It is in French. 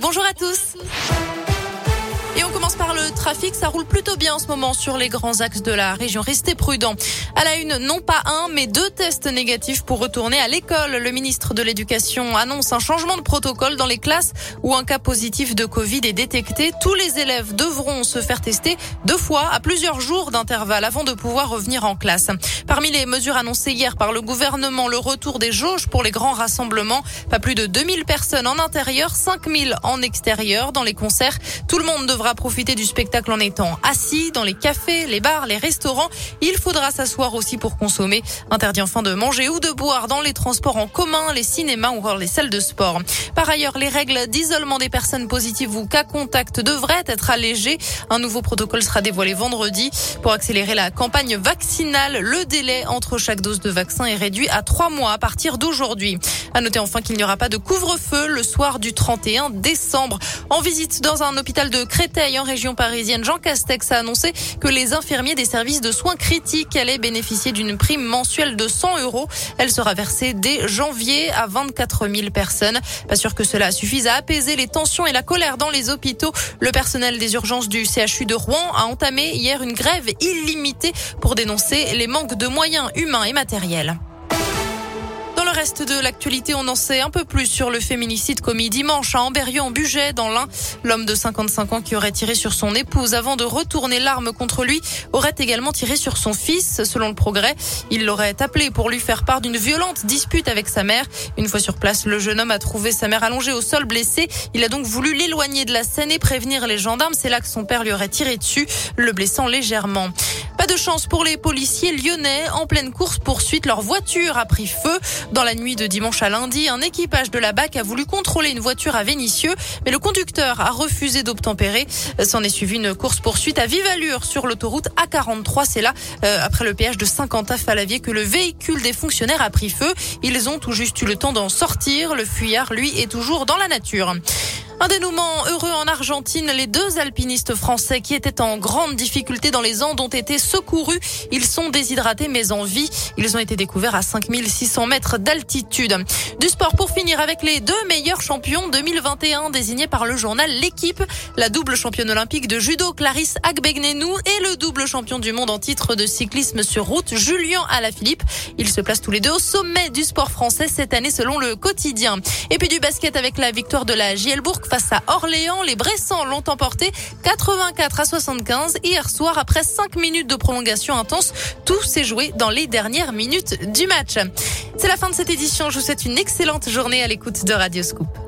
Bonjour à tous. Trafic. Ça roule plutôt bien en ce moment sur les grands axes de la région. Restez prudents. À la une, non pas un, mais deux tests négatifs pour retourner à l'école. Le ministre de l'Éducation annonce un changement de protocole dans les classes où un cas positif de Covid est détecté. Tous les élèves devront se faire tester deux fois à plusieurs jours d'intervalle avant de pouvoir revenir en classe. Parmi les mesures annoncées hier par le gouvernement, le retour des jauges pour les grands rassemblements. Pas plus de 2000 personnes en intérieur, 5000 en extérieur. Dans les concerts, tout le monde devra profiter du spectacle en étant assis dans les cafés, les bars, les restaurants. Il faudra s'asseoir aussi pour consommer. Interdit enfin de manger ou de boire dans les transports en commun, les cinémas ou encore les salles de sport. Par ailleurs, les règles d'isolement des personnes positives ou cas contact devraient être allégées. Un nouveau protocole sera dévoilé vendredi pour accélérer la campagne vaccinale. Le délai entre chaque dose de vaccin est réduit à trois mois à partir d'aujourd'hui. À noter enfin qu'il n'y aura pas de couvre-feu le soir du 31 décembre. En visite dans un hôpital de Créteil, en région parisienne, Jean Castex a annoncé que les infirmiers des services de soins critiques allaient bénéficier d'une prime mensuelle de 100 euros. Elle sera versée dès janvier à 24 000 personnes. Pas sûr que cela suffise à apaiser les tensions et la colère dans les hôpitaux. Le personnel des urgences du CHU de Rouen a entamé hier une grève illimitée pour dénoncer les manques de moyens humains et matériels reste de l'actualité, on en sait un peu plus sur le féminicide commis dimanche à Amberieu en Bugey dans l'Ain. L'homme de 55 ans qui aurait tiré sur son épouse avant de retourner l'arme contre lui aurait également tiré sur son fils. Selon le progrès, il l'aurait appelé pour lui faire part d'une violente dispute avec sa mère. Une fois sur place, le jeune homme a trouvé sa mère allongée au sol blessée. Il a donc voulu l'éloigner de la scène et prévenir les gendarmes. C'est là que son père lui aurait tiré dessus, le blessant légèrement. Pas de chance pour les policiers lyonnais. En pleine course poursuite, leur voiture a pris feu. Dans la nuit de dimanche à lundi, un équipage de la BAC a voulu contrôler une voiture à Vénissieux, mais le conducteur a refusé d'obtempérer. S'en est suivi une course poursuite à vive allure sur l'autoroute A43. C'est là, euh, après le péage de Saint-Quentin-Falavier, que le véhicule des fonctionnaires a pris feu. Ils ont tout juste eu le temps d'en sortir. Le fuyard, lui, est toujours dans la nature. Un dénouement heureux en Argentine. Les deux alpinistes français qui étaient en grande difficulté dans les Andes ont été secourus. Ils sont déshydratés mais en vie. Ils ont été découverts à 5600 mètres d'altitude. Du sport pour finir avec les deux meilleurs champions 2021 désignés par le journal L'équipe. La double championne olympique de judo Clarisse Agbegnenou et le double champion du monde en titre de cyclisme sur route Julien Alaphilippe. Ils se placent tous les deux au sommet du sport français cette année selon le quotidien. Et puis du basket avec la victoire de la JL Bourg face à Orléans. Les Bressans l'ont emporté 84 à 75 hier soir après 5 minutes de prolongation intense. Tout s'est joué dans les dernières minutes du match. C'est la fin de cette édition. Je vous souhaite une excellente journée à l'écoute de Radio Scoop.